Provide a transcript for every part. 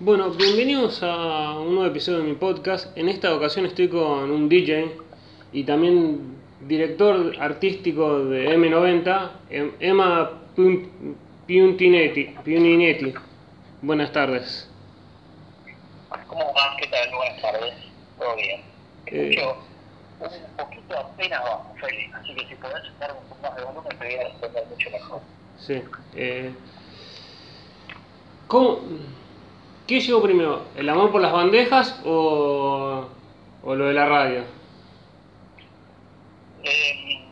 Bueno, bienvenidos a un nuevo episodio de mi podcast. En esta ocasión estoy con un DJ y también director artístico de M90, Em- Emma Piun- Piuntinetti. Piuninetti. Buenas tardes. ¿Cómo va? ¿Qué tal? Buenas tardes. ¿Todo bien? Eh. Escucho un poquito apenas bajo, Félix. Así que si podés dar un poco más de volumen, te voy a responder mucho mejor. Sí. eh, ¿cómo- ¿Qué llegó primero? ¿El amor por las bandejas o, o lo de la radio? Eh,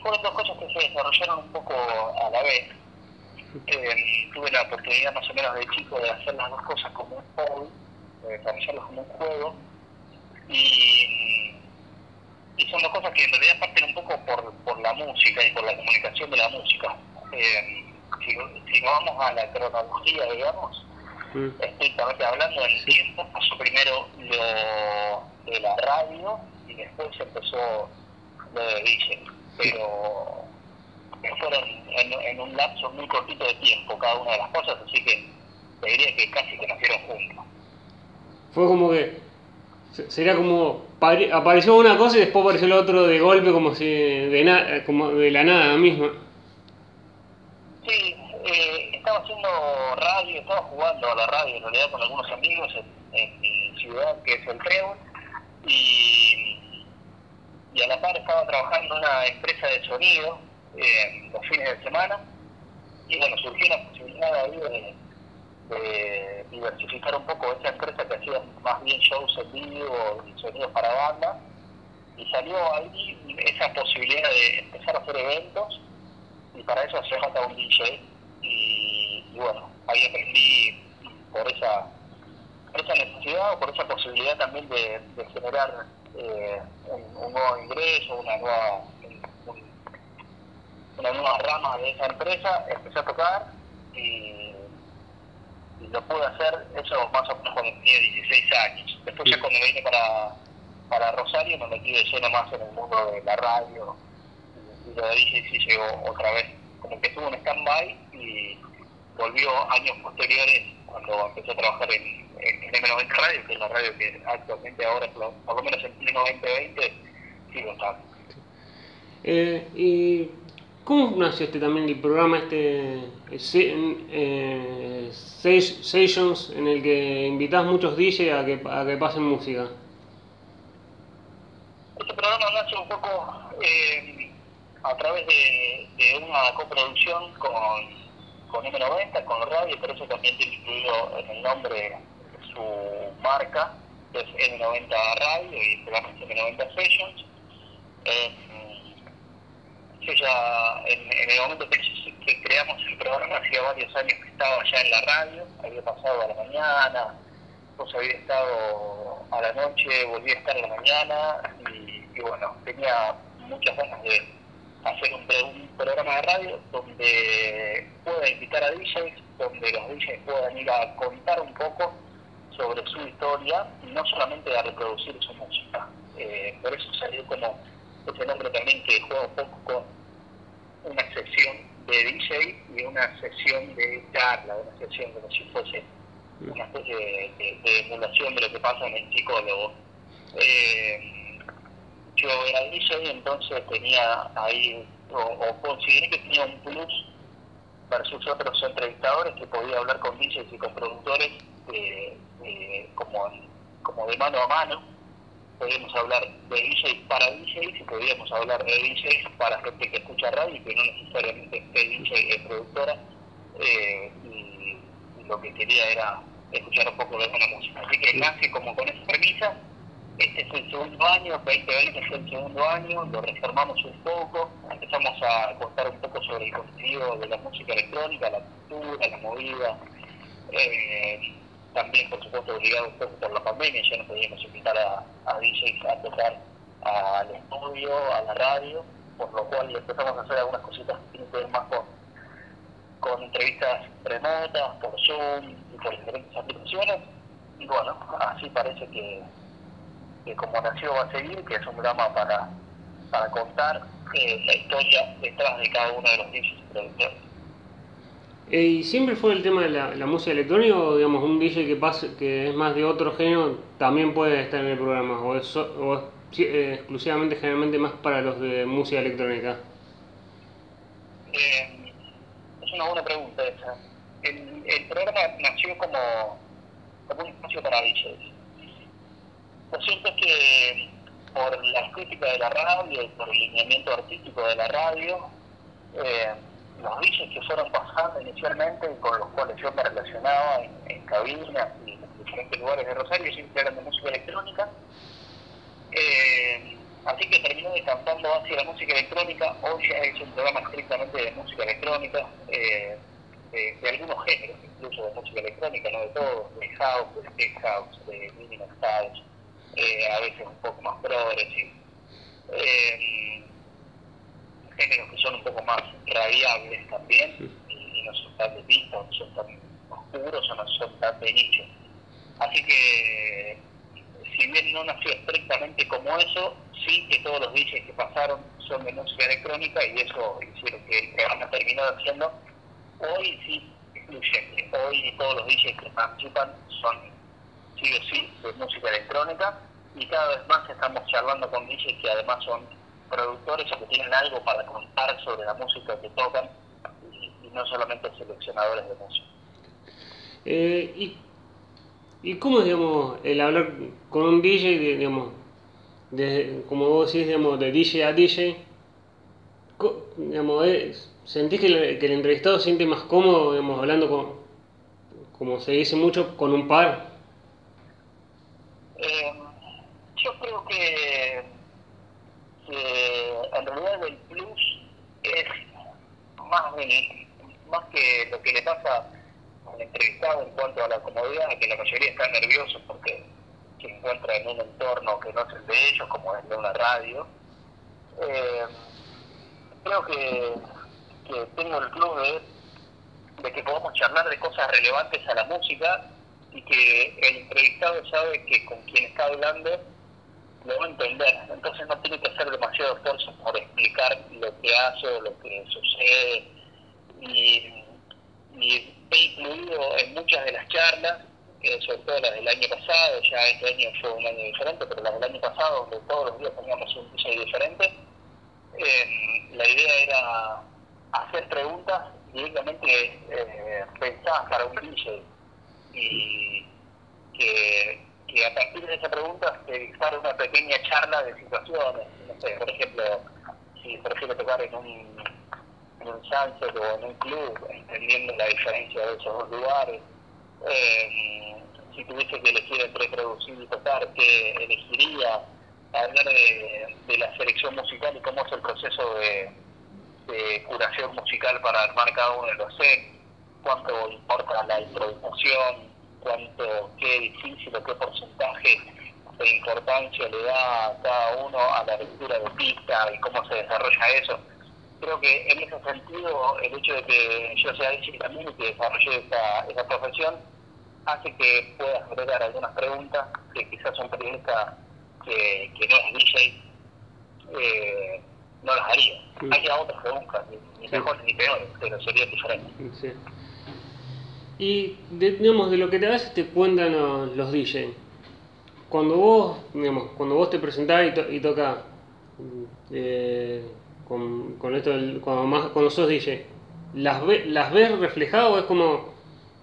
fueron dos cosas que se desarrollaron un poco a la vez. Eh, tuve la oportunidad más o menos de chico de hacer las dos cosas como un hobby, de desarrollarlas como un juego. Y, y son dos cosas que en realidad parten un poco por, por la música y por la comunicación de la música. Eh, si, si vamos a la cronología, digamos, Mm, estrictamente hablando, en el tiempo pasó primero lo de la radio y después empezó lo de DJ. Pero fueron en, en un lapso muy cortito de tiempo cada una de las cosas, así que te diría que casi que nacieron juntos. Fue como que. se- Sería como. pare- Apareció una cosa y después apareció lo otro de golpe, como si. de, na- como de la nada misma. Sí, eh, estaba radio, estaba jugando a la radio en realidad con algunos amigos en, en mi ciudad, que es el Trébol, y, y a la par estaba trabajando en una empresa de sonido eh, los fines de semana, y bueno, surgió la posibilidad ahí de, de diversificar un poco esa empresa que hacía más bien shows en vivo y sonidos para banda, y salió ahí esa posibilidad de empezar a hacer eventos y para eso hace falta un DJ y, bueno, ahí aprendí por esa, por esa necesidad o por esa posibilidad también de, de generar eh, un, un nuevo ingreso, una nueva un- una nueva rama de esa empresa, empecé a tocar y, y lo pude hacer eso más o menos cuando tenía 16 años. Después ya cuando vine para, para Rosario me metí de lleno más en el mundo de la radio y lo de DJ sí llegó otra vez, como que estuvo en stand-by y volvió años posteriores cuando empecé a trabajar en, en, en M90 Radio, que es la radio que actualmente ahora, por lo- por lo menos en pleno 2020, sigo estando. Eh, ¿Y cómo nació este también el programa, este. eh, eh, Ses- Sessions, en el que invitás muchos DJ a que, a que pasen música? Este programa nace un poco eh, a través de, de una coproducción con, con M90, con la radio, por eso también tiene incluido en el nombre su marca, que es M90 Radio y programa es M90 Sessions. Eh, ya, en, el momento que, que creamos el programa, hacía varios años que estaba ya en la radio, había pasado a la mañana, pues había estado a la noche, volví a estar a la mañana y, y bueno, tenía muchas ganas de hacer un, pro- un programa de radio donde pueda invitar a DJs, donde los DJs puedan ir a contar un poco sobre su historia no solamente a reproducir su música. Eh, por eso salió como ese nombre también que juega un poco con una sección de DJ y una sección de charla, una sección como si fuese una especie de emulación de lo que pasa en el psicólogo. Eh, yo era DJ, entonces tenía ahí, o, o consideré que tenía un plus versus otros entrevistadores que podía hablar con DJs y con productores eh, eh, como, como de mano a mano. Podíamos hablar de DJs para DJs y podíamos hablar de DJs para gente que escucha radio y que no necesariamente esté DJ es productora. eh, y, y lo que quería era escuchar un poco de buena música. Así que nace como con esa premisa. Este es el segundo año, 2020 es el segundo año, lo reformamos un poco, empezamos a contar un poco sobre el contenido de la música electrónica, la cultura, la movida. Eh, también, por supuesto, obligado un poco por la pandemia, ya no podíamos invitar a, a DJs a tocar al estudio, a la radio, por lo cual empezamos a hacer algunas cositas que tienen más con, con entrevistas remotas, por Zoom y por diferentes aplicaciones. Y bueno, así parece que, que como nació va a seguir, que es un drama para, para contar eh, la historia detrás de cada uno de los DJs y productores. Eh, ¿Y siempre fue el tema de la, la, música electrónica o digamos un DJ que pase, que es más de otro género también puede estar en el programa? ¿O es, o es eh, exclusivamente generalmente más para los de música electrónica? Eh, es una buena pregunta esa. El, el programa nació como, como un espacio para DJs. Lo cierto es que por la estética de la radio y por el lineamiento artístico de la radio, eh, los DJs que fueron pasando inicialmente y con los cuales yo me relacionaba en, en cabinas y en diferentes lugares de Rosario siempre eran de música electrónica. Eh, así que terminé decantando hacia la música electrónica. Hoy ya es un programa estrictamente de música electrónica, eh, de, de, algunos géneros, incluso de música electrónica, no de todo, de house, de tech house, de minimal house, eh, a veces un poco más progressive. Eh, géneros que son un poco más radiables también y, no son tan de pista, no son tan oscuros o no son tan de nicho. Así que, si bien no nació estrictamente como eso, sí que todos los DJs que pasaron son de música electrónica y eso hicieron que el programa terminó haciendo. Hoy sí hoy todos los DJs que participan son sí o sí de música electrónica y cada vez más estamos charlando con DJs que además son productores o que tienen algo para contar sobre la música que tocan y, no solamente seleccionadores de música. Eh, ¿y, ¿Y cómo digamos, el hablar con un DJ, digamos, de, como vos decís, digamos, de DJ a DJ? Digamos, es, ¿Sentís que el, que el, entrevistado se siente más cómodo, digamos, hablando con, como se dice mucho, con un par? Eh, yo creo que que en realidad el plus es más, que lo que le pasa al entrevistado en cuanto a la comodidad, que la mayoría está nervioso porque se encuentra en un entorno que no es el de ellos, como es de una radio. Eh, creo que, tengo el plus de, que podemos charlar de cosas relevantes a la música y que el entrevistado sabe que con quien está hablando lo va a entender, entonces no tiene que hacer demasiado esfuerzo por explicar lo que hace o lo que sucede y, he incluido en muchas de las charlas, eh, sobre todo las del año pasado, ya este año fue un año diferente, pero las del año pasado, donde todos los días teníamos un DJ diferente, eh, la idea era hacer preguntas directamente eh, pensadas para un DJ y que que a partir de esa pregunta se dictara una pequeña charla de situaciones. No sé, por ejemplo, si prefiero tocar en un, en un sunset o en un club, entendiendo la diferencia de esos dos lugares. Eh, si tuviese que elegir entre producir y tocar, ¿qué elegiría? Hablar de, la selección musical y cómo es el proceso de, curación musical para armar cada uno de los sets, cuánto importa la improvisación, cuánto, qué difícil qué porcentaje de importancia le da a cada uno a la lectura de pista y cómo se desarrolla eso. Creo que en ese sentido el hecho de que yo sea DJ también y que desarrolle esa, esa profesión hace que pueda generar algunas preguntas que quizás un periodista que, que no es DJ eh, no las haría. Sí. Hay otras preguntas, ni, sí. mejores ni peores, pero serían diferentes. Sí. Y de, digamos, de lo que a veces te cuentan los, los DJ, cuando vos, digamos, cuando vos te presentás y, to, y tocas eh, con, con, esto, del, cuando, más, cuando sos DJ, ¿las, ve, ¿las ves reflejadas o es como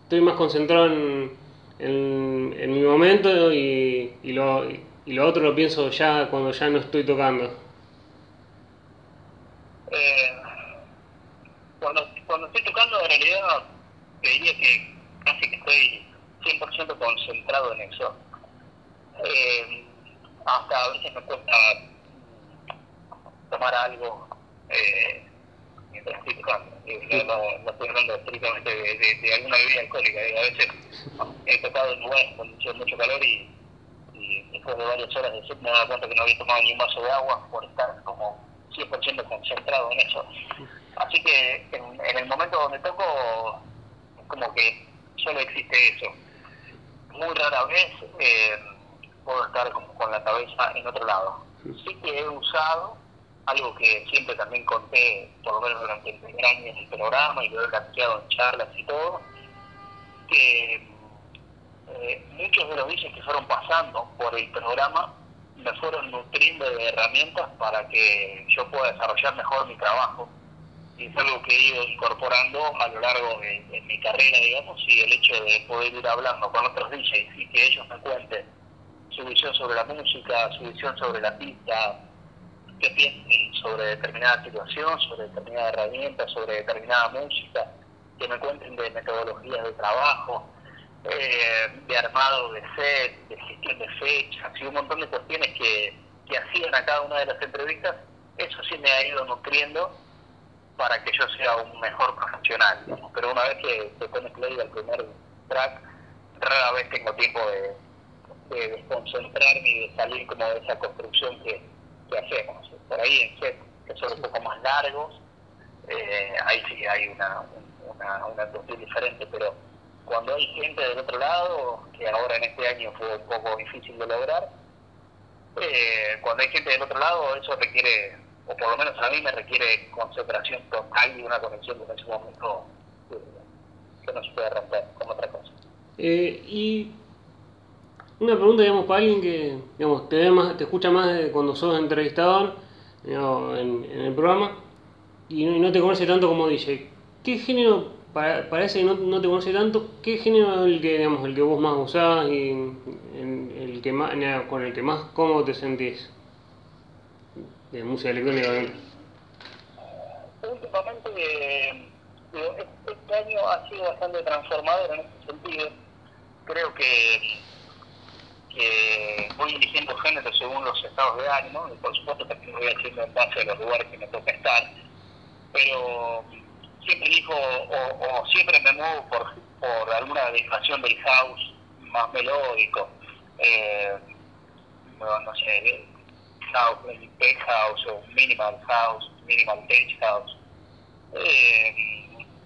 estoy más concentrado en, en, mi momento y, y, lo, y, y lo otro lo pienso ya cuando ya no estoy tocando? Eh, cuando, cuando estoy tocando en realidad te diría que casi que estoy 100% concentrado en eso. Eh, hasta a veces me cuesta tomar algo eh, tocando. No, no, estoy hablando estrictamente de, de, alguna bebida alcohólica. A veces he tocado en lugares con mucho, mucho calor y, después de varias horas de set me dado cuenta que no había tomado ni un vaso de agua por estar como 100% concentrado en eso. Así que en, en el momento donde toco como que solo existe eso. Muy rara vez eh, puedo estar como con la cabeza en otro lado. Sí que he usado algo que siempre también conté, por lo menos durante el primer año en el programa y lo he planteado en charlas y todo, que eh, muchos de los DJs que fueron pasando por el programa me fueron nutriendo de herramientas para que yo pueda desarrollar mejor mi trabajo. Y es algo que he ido incorporando a lo largo de, mi carrera, digamos, y el hecho de poder ir hablando con otros DJs y que ellos me cuenten su visión sobre la música, su visión sobre la pista, qué piensan sobre determinada situación, sobre determinada herramienta, sobre determinada música, que me cuenten de metodologías de trabajo, eh, de armado de set, de gestión de fechas y un montón de cuestiones que, que hacían a cada una de las entrevistas, eso sí me ha ido nutriendo para que yo sea un mejor profesional. Pero una vez que se pone play al primer track, rara vez tengo tiempo de, de desconcentrarme y de salir como de esa construcción que, que hacemos. Por ahí en set, que son un poco más largos, eh, ahí sí hay una, una, una cuestión diferente, pero cuando hay gente del otro lado, que ahora en este año fue un poco difícil de lograr, eh, cuando hay gente del otro lado, eso requiere, o por lo menos a mí me requiere concentración total y una conexión con ese momento que no se puede romper con otra cosa. Eh, y una pregunta, digamos, para alguien que digamos, te, ve más, te escucha más de cuando sos entrevistador en, el programa y no, te conoce tanto como DJ. ¿Qué género para, ese que no, no, te conoce tanto, ¿qué género es el que, digamos, el que vos más usás y el que más, con el que más cómodo te sentís? De música electrónica, Últimamente, este año ha sido bastante transformador en ese sentido. Creo que, que voy eligiendo géneros según los estados de ánimo, y por supuesto también voy haciendo en base a los lugares que me toca estar, pero siempre dijo, o, siempre me muevo por, por alguna dedicación del house más melódico, eh, no, sé, house, tech house o minimal house, minimal tech house. Eh,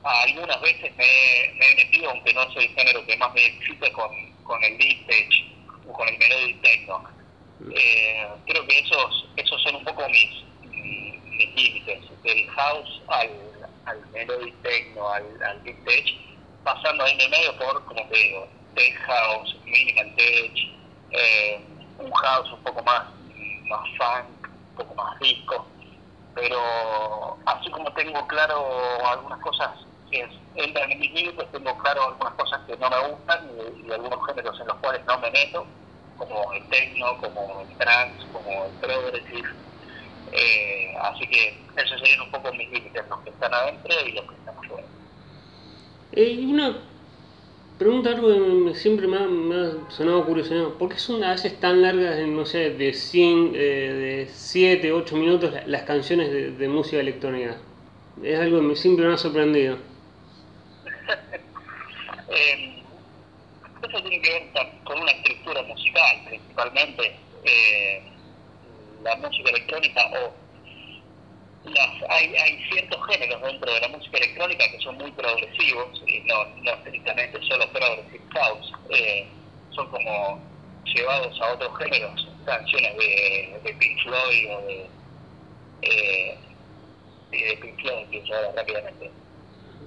algunas veces me, me, he metido, aunque no soy el género que más me identifica con, con el o con el melodic techno. Eh, creo que esos, esos son un poco mis, mis límites, del house al al melody techno, al, al deep tech, pasando ahí en el medio por, como te digo, tech house, minimal tech, eh, un house un poco más, más funk, un poco más disco, pero así como tengo claro algunas cosas que entran en mis límites, tengo claro algunas cosas que no me gustan y, algunos géneros en los cuales no me meto, como el techno, como el trance, como el progressive, eh, así que esos serían un poco mis límites, los que están adentro y los que están afuera. Eh, una pregunta algo que siempre me ha, me ha sonado curioso, ¿por qué son a veces tan largas, no sé, de 100, eh, de 7, 8 minutos las canciones de, de, música electrónica? Es algo que me, siempre me ha sorprendido. Eh, eso tiene que ver con una estructura musical, principalmente. Eh, la música electrónica o las, hay, hay ciertos géneros dentro de la música electrónica que son muy progresivos, y no, no estrictamente solo progressive house, eh, son como llevados a otros géneros, canciones de, de Pink Floyd o de, eh, de Pink Floyd, rápidamente,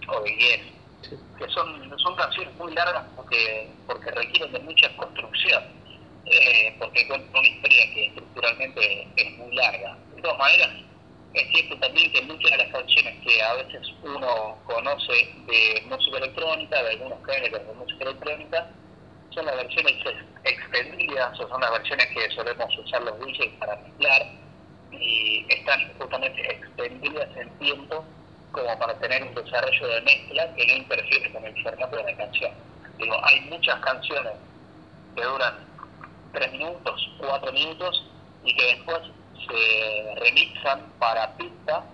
o de Yes, que son, son canciones muy largas porque, porque requieren de mucha construcción eh, porque cuenta una historia que estructuralmente es muy larga. De todas maneras, es cierto también que muchas de las canciones que a veces uno conoce de música electrónica, de algunos géneros de música electrónica, son las versiones extendidas o son las versiones que solemos usar los DJs para mezclar y están justamente extendidas en tiempo como para tener un desarrollo de mezcla que no interfiere con el formato de la canción. Digo, hay muchas canciones que duran tres minutos, cuatro minutos y que después se remixan para pista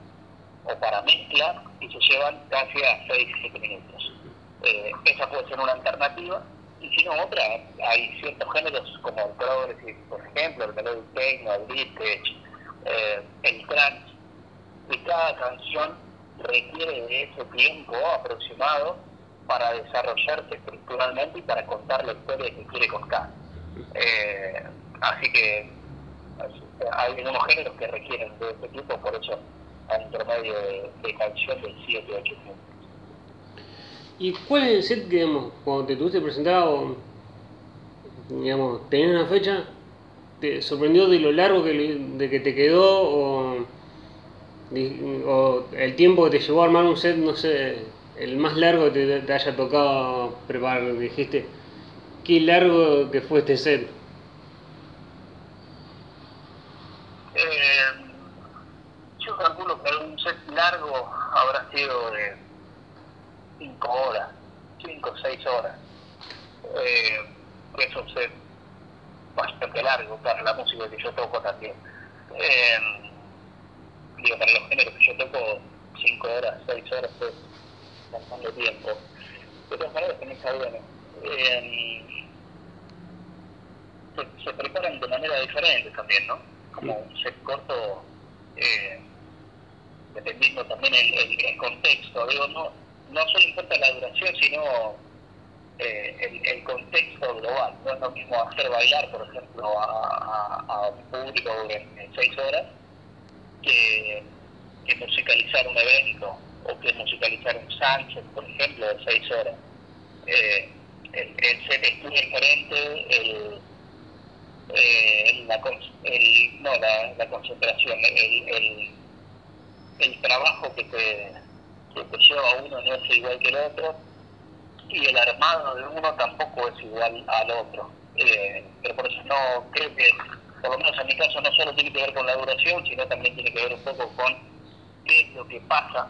o para mezcla y se llevan casi a 6, 7 minutos. Eh, esa puede ser una alternativa y si no otra, hay ciertos géneros como el progressive, por ejemplo, el melodic techno, el vintage, eh, el trance, y cada canción requiere de ese tiempo aproximado para desarrollarse estructuralmente y para contar la historia que quiere contar. Eh, así que hay algunos géneros que requieren de este tipo, por eso hay un promedio de, de canción de 7 8 minutos. ¿Y cuál es el set que, digamos, cuando te tuviste presentado, digamos, tenías una fecha, te sorprendió de lo largo que, de que te quedó o, o el tiempo que te llevó a armar un set, no sé, el más largo que te, haya tocado preparar? Dijiste, qué largo que fue este set. Eh, yo calculo que un set largo habrá sido de 5 horas, 5 o 6 horas. Eh, es un set bastante largo para la música que yo toco también. Eh, digo, para los géneros que yo toco, 5 horas, 6 horas es bastante tiempo. De todas maneras, también está bueno. Eh, se, se, preparan de manera diferente también, ¿no? Como un set corto, eh, dependiendo también el, el, el contexto. Digo, no, no solo importa la duración, sino eh, el, el, contexto global. No es lo mismo hacer bailar, por ejemplo, a, a, a un público en, en, seis horas que, musicalizar un evento o que musicalizar un sunset, por ejemplo, de seis horas. Eh, el, el, set es muy diferente, el, eh, la, el, no, la, la concentración, el, el, trabajo que te, que te lleva uno no es igual que el otro y el armado de uno tampoco es igual al otro. Eh, pero por eso no creo que, por lo menos en mi caso, no solo tiene que ver con la duración, sino también tiene que ver un poco con qué es lo que pasa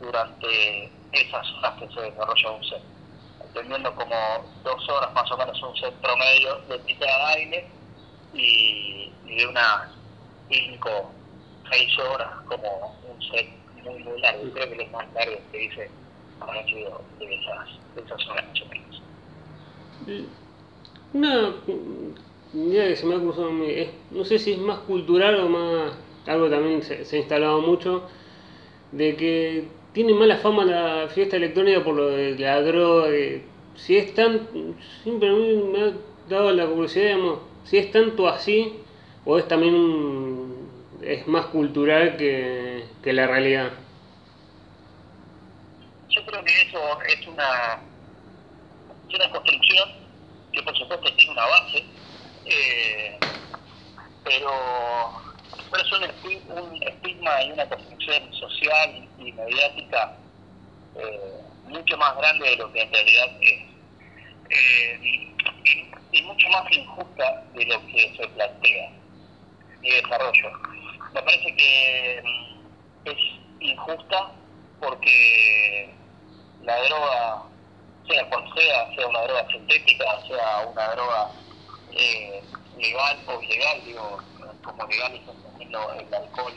durante esas horas que se desarrolla un set. Entendiendo como dos horas más o menos un set promedio de pista de baile y, de unas cinco, seis horas como un set muy, muy largo. Creo que los más largos que dice habrán sido de esas, de esas horas más o menos. Una idea que se me ha cruzado, es, no sé si es más cultural o más, algo también se, se ha instalado mucho, de que tiene mala fama la fiesta electrónica por lo de la droga, si es tan, siempre a mí me ha dado la curiosidad, digamos, si es tanto así o es también un, es más cultural que, que la realidad. Yo creo que eso es una, es una construcción que por supuesto tiene una base, eh, pero, pero es un, estigma y una construcción social y mediática eh, mucho más grande de lo que en realidad es. Eh, y, mucho más injusta de lo que se plantea y desarrollo. Me parece que es injusta porque la droga, sea cual sea, sea una droga sintética, sea una droga legal o ilegal, digo, como legal es entendiendo el alcohol,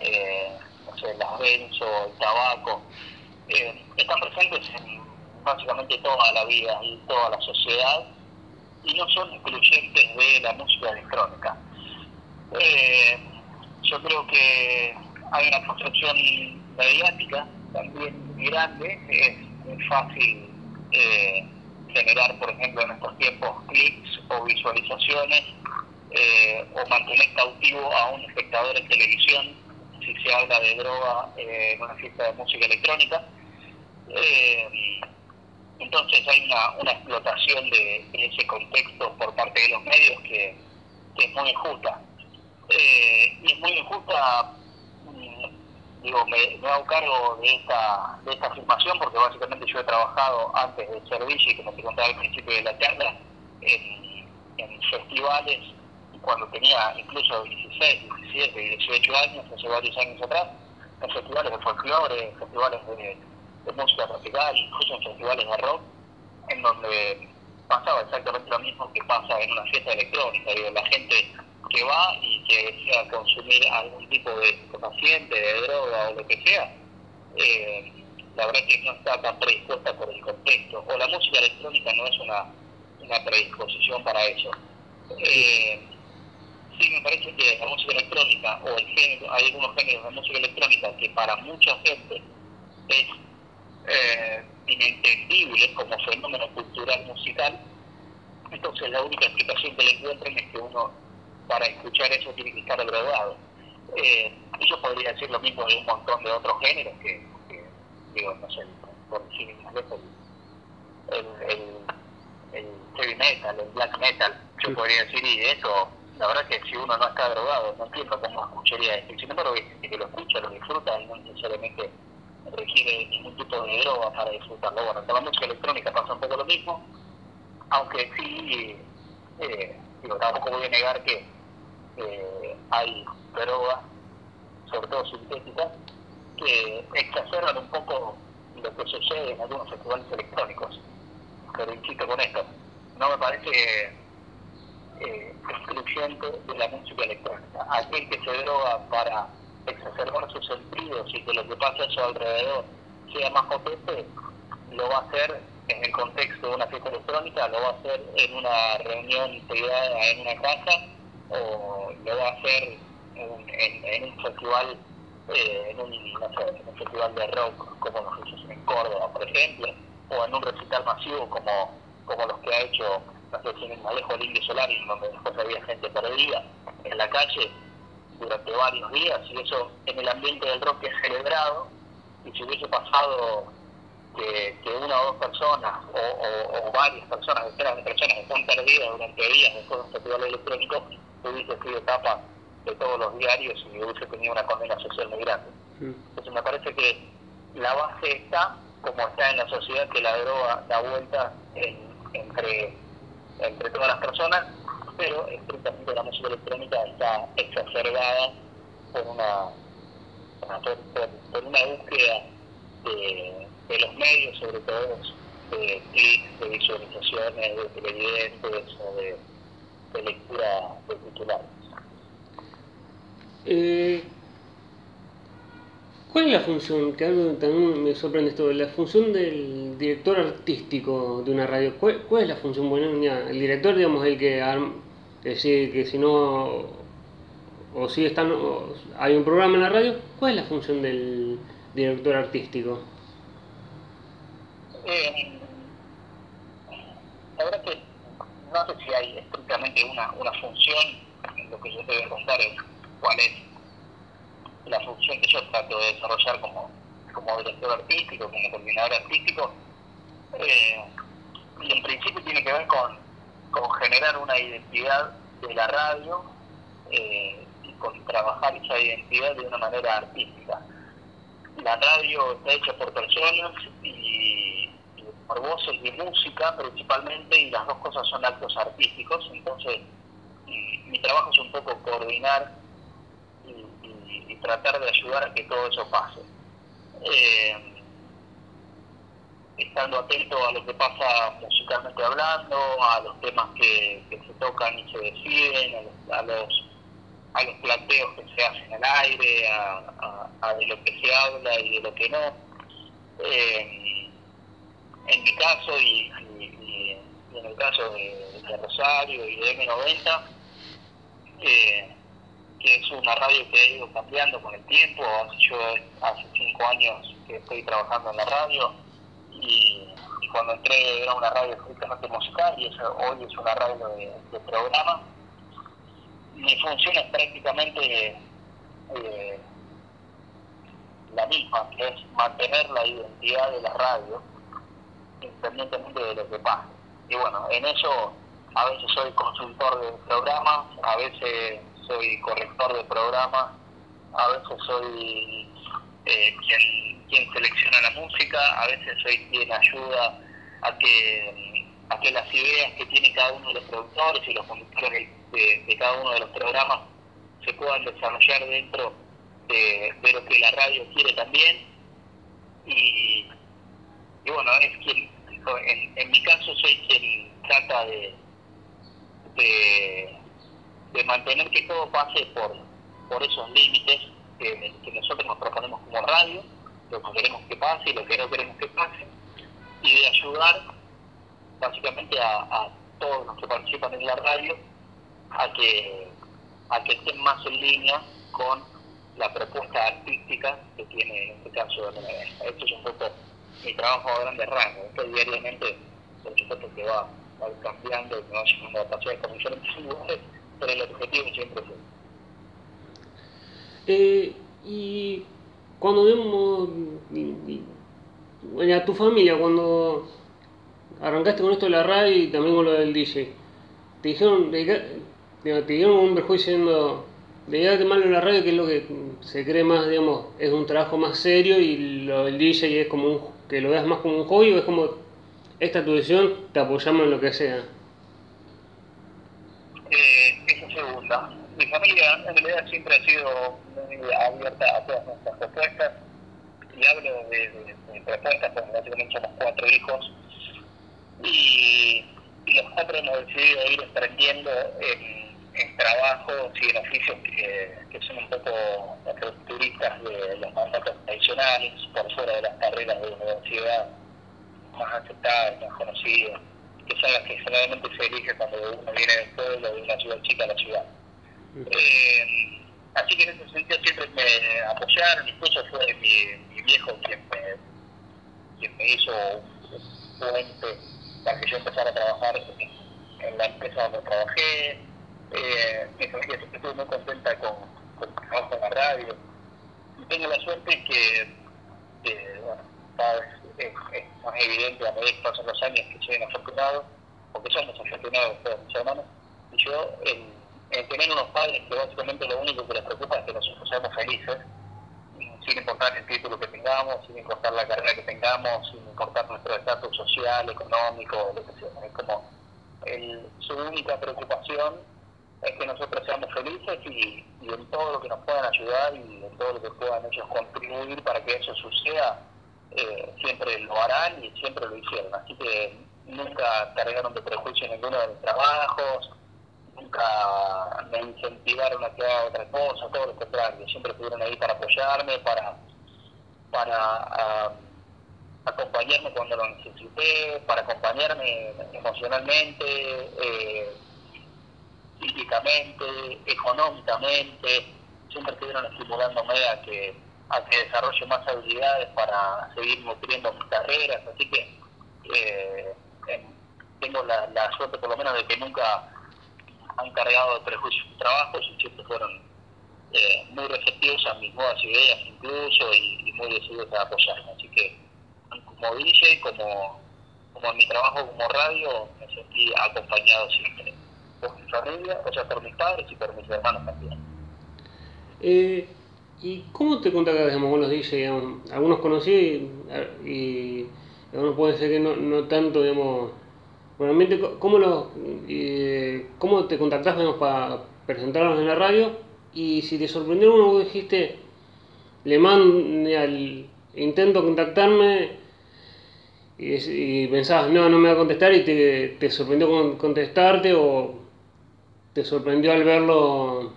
eh, no sé, las benzo, el tabaco, eh, están presentes en básicamente toda la vida y toda la sociedad y no son excluyentes de la música electrónica. Eh, yo creo que hay una construcción mediática también grande, es muy fácil eh, generar, por ejemplo, en estos tiempos clics o visualizaciones eh, o mantener cautivo a un espectador en televisión si se habla de droga eh, en una fiesta de música electrónica. Eh, entonces hay una, una explotación de, ese contexto por parte de los medios que, que es muy injusta. Y es muy injusta, mm, digo, me, me, hago cargo de esta, de esta afirmación porque básicamente yo he trabajado antes del servicio y como te contaba al principio de la charla, en, en festivales cuando tenía incluso 16, 17, 18 años, hace varios años atrás, en festivales de folclore, festivales de, de música tropical, incluso en festivales de rock, en donde pasaba exactamente lo mismo que pasa en una fiesta electrónica. Digo, la gente que va y que desea consumir algún tipo de paciente, de droga o lo que sea, eh, la verdad es que no está tan predispuesta por el contexto. O la música electrónica no es una, una predisposición para eso. Eh, sí, me parece que la música electrónica o el género, hay algunos géneros de música electrónica que para mucha gente es eh, inentendible como fenómeno cultural musical, entonces la única explicación que le encuentran es que uno para escuchar eso tiene que estar drogado. Eh, yo podría decir lo mismo de un montón de otros géneros que, digo, no sé, por decir el, el, el, heavy metal, el black metal, yo podría decir, y eso, la verdad que si uno no está drogado, no entiendo cómo escucharía esto. Sin embargo, que lo escucha, lo disfruta y no necesariamente requiere ningún tipo de droga para disfrutarlo. Bueno, con la música electrónica pasa un poco lo mismo, aunque sí, eh, digo, tampoco voy a negar que eh, hay drogas, sobre todo sintéticas, que exacerban un poco lo que sucede en algunos festivales electrónicos. Pero insisto con esto, no me parece eh, excluyente de la música electrónica. Aquel que se droga para exacerbar sus sentidos y que lo que pasa a su alrededor sea más potente, lo va a hacer en el contexto de una fiesta electrónica, lo va a hacer en una reunión privada en una casa o lo va a hacer en, un festival eh, en, un, no sé, en un festival de rock como los que se en Córdoba, por ejemplo, o en un recital masivo como, como los que ha hecho, no sé en el Indio Solari, donde después había gente perdida en la calle durante varios días, y eso en el ambiente del rock es celebrado, y si hubiese pasado que, que una o dos personas o, o, varias personas, decenas de personas están perdidas durante días después de un festival electrónico, hubiese sido etapa de todos los diarios y hubiese tenido una condena social muy grande. Entonces me parece que la base está, como está en la sociedad, que la droga da vuelta entre, entre todas las personas, pero estrictamente la música electrónica está exacerbada por una, por, una búsqueda de, de, los medios, sobre todo de clics, de visualizaciones, de televidentes o de, de lectura de titulares. Eh, ¿Cuál es la función, que algo también me sorprende esto, la función del director artístico de una radio? ¿Cuál, es la función? Bueno, el director, digamos, el que, decide que si no, o si están, hay un programa en la radio, ¿cuál es la función del director artístico? La verdad que no sé si hay estrictamente una, una función, lo que yo te voy a contar es cuál es la función que yo trato de desarrollar como, como director artístico, como coordinador artístico. Eh, y en principio tiene que ver con, con generar una identidad de la radio eh, y con trabajar esa identidad de una manera artística. La radio está hecha por personas y por voces y música principalmente, y las dos cosas son actos artísticos, entonces mi trabajo es un poco coordinar tratar de ayudar a que todo eso pase. Eh, estando atento a lo que pasa musicalmente hablando, a los temas que, se tocan y se deciden, a los, a los, planteos que se hacen al aire, a, de lo que se habla y de lo que no. Eh, en mi caso y, en el caso de, Rosario y de M90, eh, que es una radio que ha ido cambiando con el tiempo. Yo hace cinco años que estoy trabajando en la radio y, cuando entré era una radio estrictamente musical y hoy es una radio de, programa. Mi función es prácticamente eh, la misma, que es mantener la identidad de la radio independientemente de lo que pase. Y bueno, en eso a veces soy consultor de programas, a veces soy corrector de programa, a veces soy eh, quien, quien selecciona la música, a veces soy quien ayuda a que, a que las ideas que tiene cada uno de los productores y los conductores de, cada uno de los programas se puedan desarrollar dentro de, lo que la radio quiere también. Y, y bueno, es quien, en, en mi caso soy quien trata de, de mantener que todo pase por, por esos límites que, nosotros nos proponemos como radio, lo que queremos que pase y lo que no queremos que pase, y de ayudar básicamente a, todos los que participan en la radio a que, a que estén más en línea con la propuesta artística que tiene en este caso de Esto es mi trabajo a grandes rangos. Esto diariamente, por supuesto que va, va cambiando, me va llevando a pasear con diferentes lugares pero el objetivo siempre es eh, y cuando vemos a tu familia, cuando arrancaste con esto de la radio y también con lo del DJ, te dijeron, te, dijeron un perjuicio diciendo, dedicate mal en la radio, que es lo que se cree más, digamos, es un trabajo más serio y lo del DJ es como un, que lo veas más como un hobby o es como, esta tu decisión, te apoyamos en lo que sea. Eh, esa segunda. Mi familia en realidad siempre ha sido muy abierta a todas nuestras propuestas y hablo de, propuestas porque básicamente somos cuatro hijos y, y los cuatro hemos decidido ir emprendiendo en en trabajos y en oficios que, son un poco rupturistas de los mandatos tradicionales, por fuera de las carreras de universidad más aceptadas, más conocidas, que son las que generalmente se eligen cuando uno viene del pueblo, de una ciudad chica a la ciudad. Eh, así que en ese sentido siempre me apoyaron, incluso fue mi, mi viejo quien me, quien me hizo un puente para que yo empezara a trabajar en la empresa donde trabajé, eh, mi siempre muy contenta con, mi trabajo en la radio. Y tengo la suerte que, que bueno, es, más evidente a medida que pasan los años que soy un afortunado, porque somos afortunados todos mis hermanos, y yo en, en, tener unos padres que básicamente lo único que les preocupa es que nosotros seamos felices, sin importar el título que tengamos, sin importar la carrera que tengamos, sin importar nuestro estatus social, económico, lo que sea. Es como el, su única preocupación es que nosotros seamos felices y, en todo lo que nos puedan ayudar y en todo lo que puedan ellos contribuir para que eso suceda, eh, siempre lo harán y siempre lo hicieron. Así que nunca cargaron de prejuicio ninguno de mis trabajos, nunca me incentivaron a que otra cosa, todo lo contrario, siempre estuvieron ahí para apoyarme, para, para acompañarme cuando lo necesité, para acompañarme emocionalmente. Eh, económicamente, siempre estuvieron estimulándome a que, a que desarrolle más habilidades para seguir nutriendo mis carreras, así que eh, tengo la, la, suerte por lo menos de que nunca han cargado de prejuicios mis trabajos y siempre fueron eh, muy receptivos a mis nuevas ideas incluso y, muy decididos a apoyarme, así que como DJ, como, como en mi trabajo como radio, me sentí acompañado siempre por mi familia, o sea, por mis padres y por mis hermanos también. Eh, ¿Y cómo te contactas con los DJs? Algunos conocí y, algunos pueden ser que no, no tanto, digamos. Realmente, ¿cómo, los, eh, ¿cómo te contactás para presentarlos en la radio? Y si te sorprendió uno, vos dijiste, le mando al intento contactarme y, y, pensabas, no, no me va a contestar y te, te sorprendió con contestarte o te sorprendió al verlo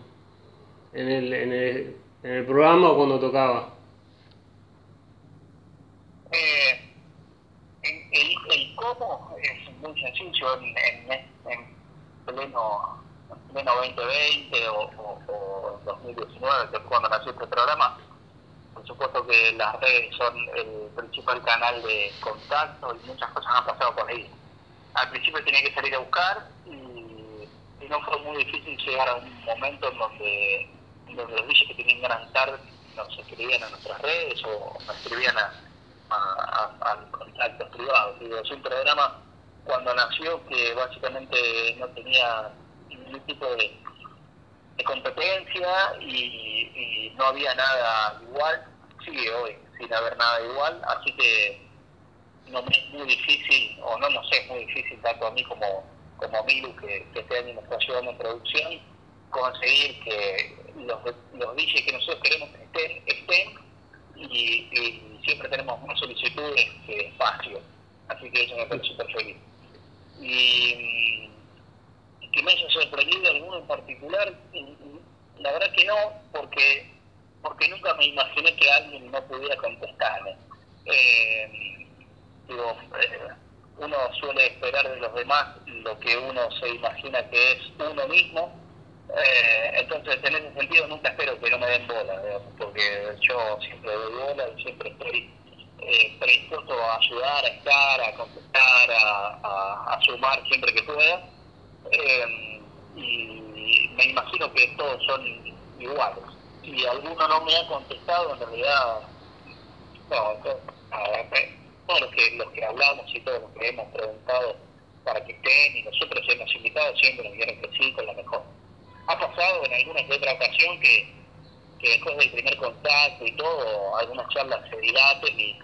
en el, en el, en el programa o cuando tocaba? Eh, el, cómo es muy sencillo en, en, en pleno, pleno 2020 o, o, 2019, que es cuando nació este programa. Por supuesto que las redes son el principal canal de contacto y muchas cosas han pasado por ahí. Al principio tenía que salir a buscar y no fue muy difícil llegar a un momento en donde, los DJs que tenían gran tarde nos escribían a nuestras redes o nos escribían a, a, contactos privados. Digo, es un programa cuando nació que básicamente no tenía ningún tipo de, competencia y, no había nada igual, sigue hoy sin haber nada igual, así que no me es muy difícil, o no sé, es muy difícil tanto a mí como como Milu, que, que este año nos está en producción, conseguir que los, los DJs que nosotros queremos estén, estén y, siempre tenemos más solicitudes que espacio. Así que eso me parece súper feliz. Y, que me haya sorprendido alguno en particular, la verdad que no, porque porque nunca me imaginé que alguien no pudiera contestarme. Eh, digo, eh, uno suele esperar de los demás lo que uno se imagina que es uno mismo. Eh, entonces, en ese sentido, nunca espero que no me den bola, porque yo siempre doy bola y siempre estoy eh, predispuesto a ayudar, a estar, a contestar, a, sumar siempre que pueda. Eh, y todos son iguales. Y alguno no me ha contestado, en realidad, no, todos los que, los que hablamos y todos los que hemos preguntado para que estén y nosotros hemos invitado siempre nos dijeron que sí, con la mejor. Ha pasado en alguna que otra ocasión que, después del primer contacto y todo, algunas charlas se dilaten y,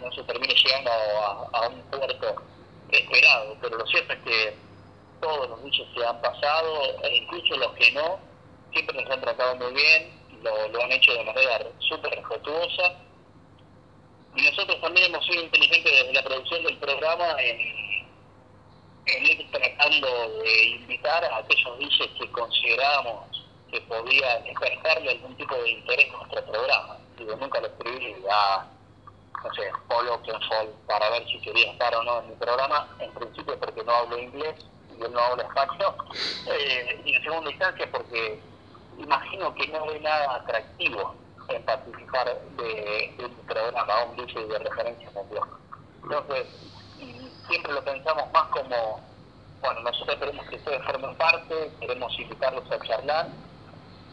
no se termine llegando a, un puerto esperado. Pero lo cierto es que todos los bichos que han pasado, e incluso los que no, siempre nos han tratado muy bien, lo, lo han hecho de manera súper respetuosa. Y nosotros también hemos sido inteligentes desde la producción del programa en ir tratando de invitar a aquellos dices que considerábamos que podía despertarle algún tipo de interés en nuestro programa. Digo, nunca lo escribí a, no sé, Paul Oakenfold para ver si quería estar o no en mi programa, en principio porque no hablo inglés y él no habla español, eh, y en segunda instancia porque imagino que no ve nada atractivo en participar de, de mi programa, un dice de referencia mundial. Entonces, siempre lo pensamos más como, bueno, nosotros queremos que ustedes formen parte, queremos invitarlos a charlar,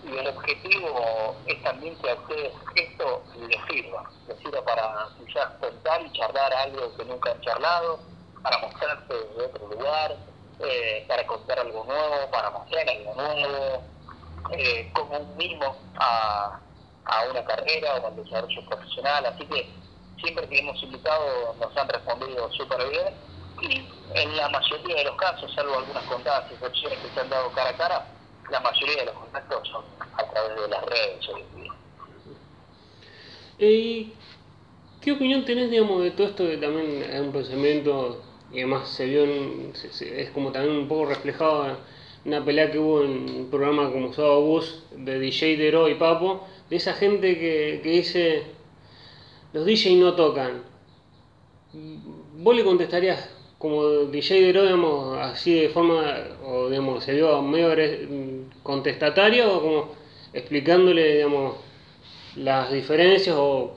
y el objetivo es también que a ustedes esto les sirva, les sirva para quizás contar y charlar algo que nunca han charlado, para mostrarse de otro lugar, eh, para contar algo nuevo, para mostrar algo nuevo, eh, como un mimo a, a una carrera o al desarrollo profesional, así que siempre que hemos invitado nos han respondido súper bien. Y en la mayoría de los casos, salvo algunas contadas excepciones que se han dado cara a cara, la mayoría de los contactos son a través de las redes hoy en. ¿Y qué opinión tenés, digamos, de todo esto que también es un pensamiento y además se vio, es como también un poco reflejado en una pelea que hubo en un programa como Sábado Bus de DJ Dero y Papo, de esa gente que, que dice los DJ no tocan. ¿Vos le contestarías como DJ de digamos, así de forma, o digamos, se vio medio contestatario o como explicándole, digamos, las diferencias o,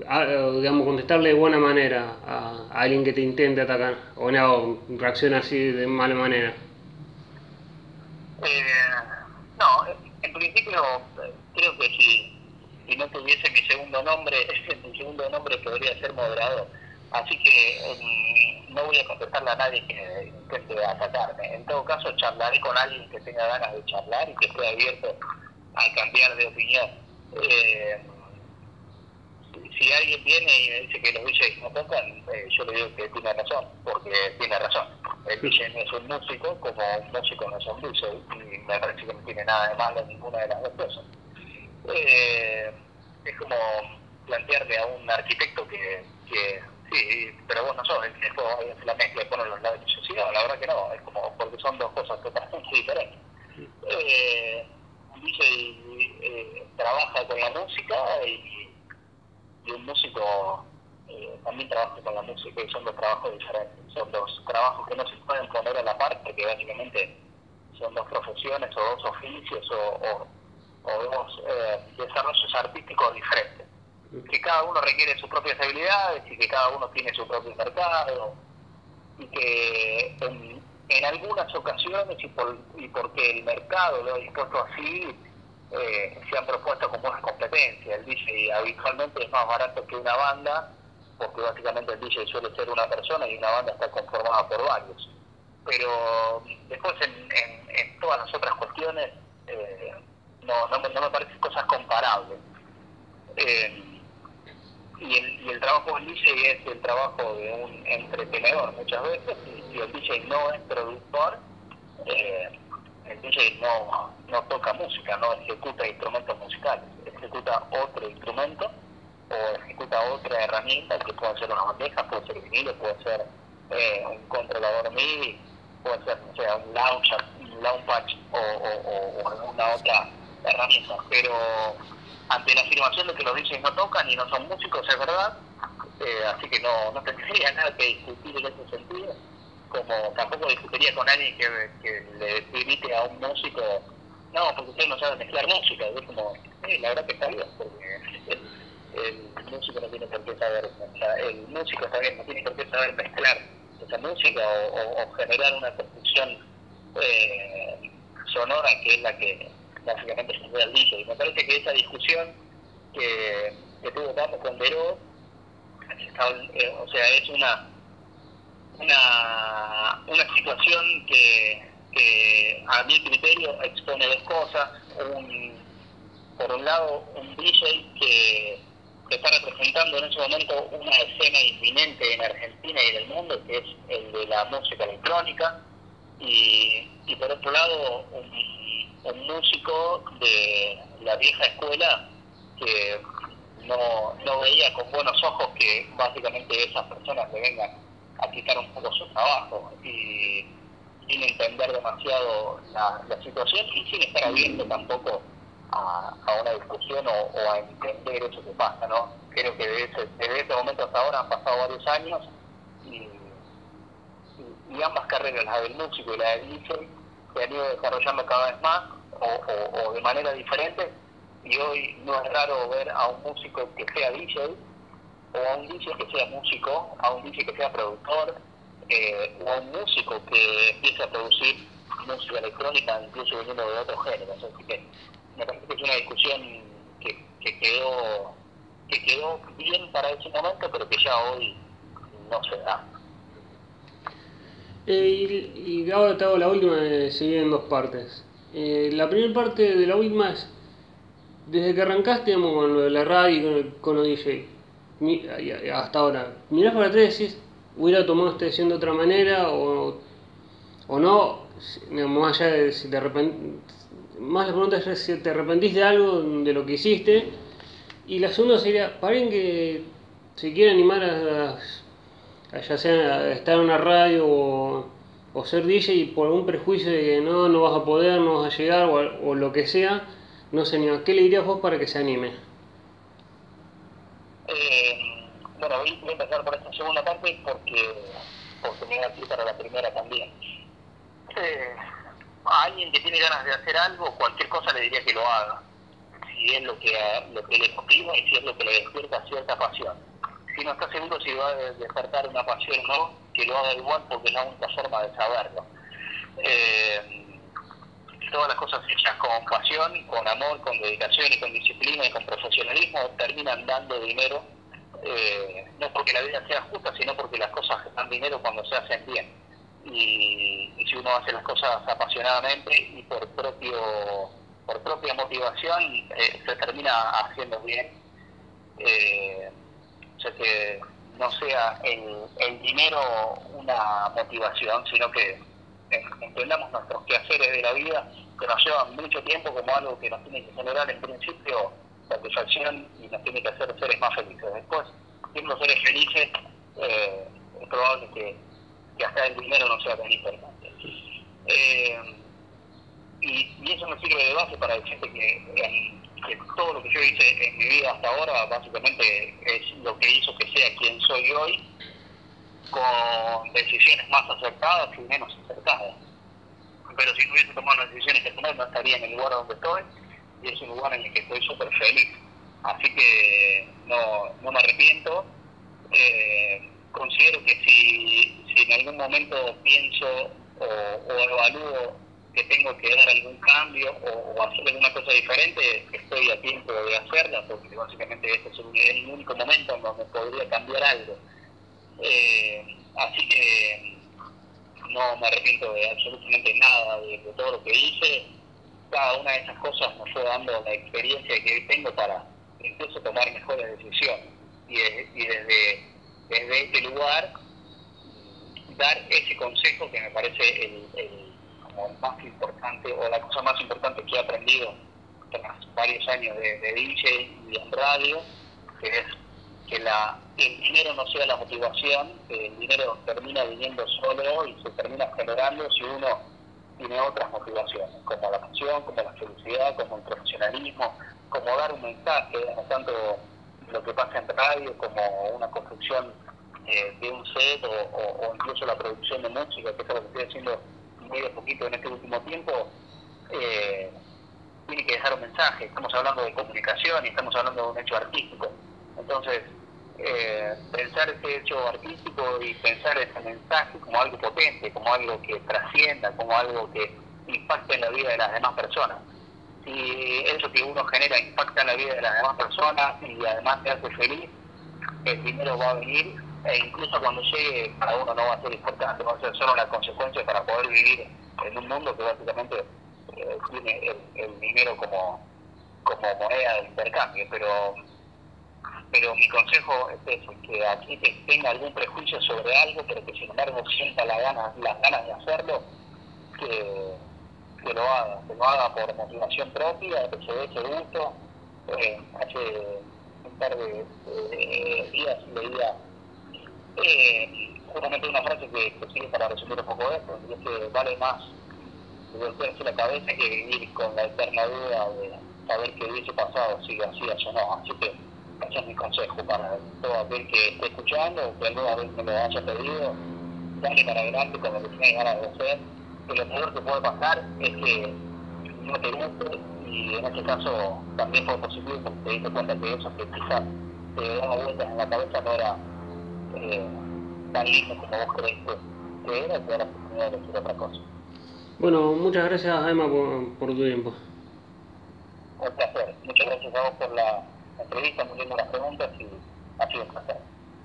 digamos, contestarle de buena manera a, alguien que te intente atacar o no, reacciona así de mala manera? Eh, no, en principio creo que si si no tuviese mi segundo nombre, mi segundo nombre podría ser moderador. Así que em, no voy a contestarle a nadie que intente atacarme. En todo caso, charlaré con alguien que tenga ganas de charlar y que esté abierto a cambiar de opinión. Eh, si alguien viene y me dice que los DJs no tocan, eh, yo le digo que tiene razón, porque tiene razón. El DJ no es un músico, como un músico no es un DJ, y me parece que no tiene nada de malo ninguna de las dos cosas eh, es como plantearle a un arquitecto que, que sí, pero vos no sos el que después la mezcla y pone los ladrillos. Sí, no, la verdad que no, es como porque son dos cosas totalmente diferentes. Eh, DJ eh, trabaja con la música y, y un músico eh, también trabaja con la música y son dos trabajos diferentes. Son dos trabajos que no se pueden poner a la par porque básicamente son dos profesiones o dos oficios o, o o dos eh, desarrollos artísticos diferentes, que cada uno requiere sus propias habilidades y que cada uno tiene su propio mercado y que en, algunas ocasiones y, por, y porque el mercado lo ha dispuesto así, eh, se han propuesto como una competencia. El DJ habitualmente es más barato que una banda, porque básicamente el DJ suele ser una persona y una banda está conformada por varios. Pero después en, todas las otras cuestiones, eh, no, no, me, parecen cosas comparables. Eh, y, el, y trabajo del DJ es el trabajo de un entretenedor muchas veces, y si el DJ no es productor, eh, DJ no, no toca música, no ejecuta instrumentos musicales, ejecuta otro instrumento o ejecuta otra herramienta que puede ser una bandeja, puede ser vinilo, puede ser eh, un controlador MIDI, puede ser no sé, un launcher, un launchpad o, o, o alguna otra herramientas, pero ante la afirmación de que los DJs no tocan y no son músicos, es verdad, eh, así que no, no tendría nada que discutir en ese sentido, como tampoco discutiría con alguien que, le permite a un músico, no, porque usted no sabe mezclar música, es como, eh, la verdad que está bien, porque el, músico no tiene por qué saber, el músico también no tiene por qué saber mezclar esa música o, o, generar una construcción eh, sonora que es la que básicamente se ve al DJ. Y me parece que esa discusión que, tuvo Carlos con Veró, eh, o sea, es una una, una situación que, que a mi criterio expone dos cosas. Un, por un lado, un DJ que, está representando en ese momento una escena inminente en Argentina y en el mundo, que es el de la música electrónica, y, y por otro lado, un, un músico de la vieja escuela que no, no veía con buenos ojos que básicamente esas personas le vengan a quitar un poco su trabajo y sin entender demasiado la, la situación y sin estar abierto tampoco a, una discusión o, a entender eso que pasa, ¿no? Creo que desde ese, desde ese momento hasta ahora han pasado varios años y, y, ambas carreras, la del músico y la del DJ, se han ido desarrollando cada vez más o, o, o de manera diferente y hoy no es raro ver a un músico que sea DJ o a un DJ que sea músico, a un DJ que sea productor, eh, o a un músico que empiece a producir música electrónica, incluso viniendo de otros géneros. Así que me parece que es una discusión que, que quedó que quedó bien para ese momento, pero que ya hoy no se da. Eh, y, y, ahora te hago la última, eh, seguir en dos partes. Eh, la primera parte de la última es, desde que arrancaste digamos, con lo de la radio y con, con los DJ, hasta ahora, mirás para atrás y decís, hubiera tomado esta decisión de otra manera o, o no, más allá de si te más la pregunta es si te arrepentís de algo de lo que hiciste. Y la segunda sería, alguien que se quiere animar a, ya sea estar en una radio o, o, ser DJ y por algún prejuicio de que no, no vas a poder, no vas a llegar o, o lo que sea, no sé, ¿qué le dirías vos para que se anime? Eh, bueno, voy, a empezar por esta segunda parte porque, porque me aquí para la primera también. A alguien que tiene ganas de hacer algo, cualquier cosa le diría que lo haga. Si es lo que, lo que le motiva y si es lo que le despierta cierta pasión. Si no está seguro si va a despertar una pasión o no, que lo haga igual porque es la única forma de saberlo. Eh, todas las cosas hechas con pasión, con amor, con dedicación y con disciplina y con profesionalismo terminan dando dinero, eh, no porque la vida sea justa, sino porque las cosas dan dinero cuando se hacen bien. Y, si uno hace las cosas apasionadamente y por propio por propia motivación, eh, se termina haciendo bien. Eh, o sea que no sea el dinero una motivación, sino que entendamos nuestros quehaceres de la vida que nos llevan mucho tiempo como algo que nos tiene que generar en principio satisfacción y nos tiene que hacer seres más felices. Después, siendo seres felices, eh, es probable que, hasta el dinero no sea tan importante. Eh, y, y, eso me sirve de base para decirte que todo lo que yo hice en mi vida hasta ahora básicamente es lo que hizo que sea quien soy hoy con decisiones más acertadas y menos acertadas pero si no hubiese tomado las decisiones que tomé no estaría en el lugar donde estoy y es un lugar en el que estoy súper feliz. Así que no, no me arrepiento. Eh, considero que si, en algún momento pienso o, evalúo que tengo que dar algún cambio o, hacer alguna cosa diferente, estoy a tiempo de hacerla, porque básicamente este es el único momento en donde podría cambiar algo. Eh, así que no me arrepiento de absolutamente nada de, todo lo que hice. Cada una de esas cosas me fue dando la experiencia que tengo para incluso tomar mejores decisiones. Y, desde, desde este lugar dar ese consejo que me parece el, como más importante o la cosa más importante que he aprendido tras varios años de, de DJ y en radio, que es que la, el dinero no sea la motivación, el dinero termina viniendo solo y se termina generando si uno tiene otras motivaciones, como la pasión, como la felicidad, como el profesionalismo, como dar un mensaje, no tanto lo que pasa en radio como una construcción eh, de un set o, incluso la producción de música, que es lo que estoy haciendo muy de poquito en este último tiempo, eh, tiene que dejar un mensaje. Estamos hablando de comunicación y estamos hablando de un hecho artístico. Entonces, eh, pensar ese hecho artístico y pensar ese mensaje como algo potente, como algo que trascienda, como algo que, impacte en la vida de las demás personas. Si eso que uno genera impacta en la vida de las demás personas y además te hace feliz, el dinero va a venir e incluso cuando llegue para uno no va a ser importante, va a ser solo una consecuencia para poder vivir en un mundo que básicamente eh, tiene el, dinero como, como moneda de intercambio, pero pero mi consejo es que aquí tenga algún prejuicio sobre algo, pero que sin embargo sienta la gana, las ganas de hacerlo, que, que lo haga, que lo haga por motivación propia, que se dé ese gusto. Eh, hace un par de, días leía eh, justamente una frase que, que sirve para resumir un poco esto, y es que vale más golpearse la cabeza que vivir con la eterna duda de saber qué hubiese pasado si hacías o no. Así que ese es mi consejo para todo aquel que esté escuchando que alguna vez me lo haya pedido, dale para adelante con lo que ganas de hacer, que lo peor que puede pasar es que no te guste y en este caso también fue positivo porque te diste cuenta que eso que quizás te daba vueltas en la cabeza no era eh, tan lindo como vos creíste que era y te da la oportunidad de decir otra cosa. Bueno, muchas gracias Emma por, por tu tiempo. Un placer. Muchas gracias a vos por la entrevista, muy lindas las preguntas y ha sido un.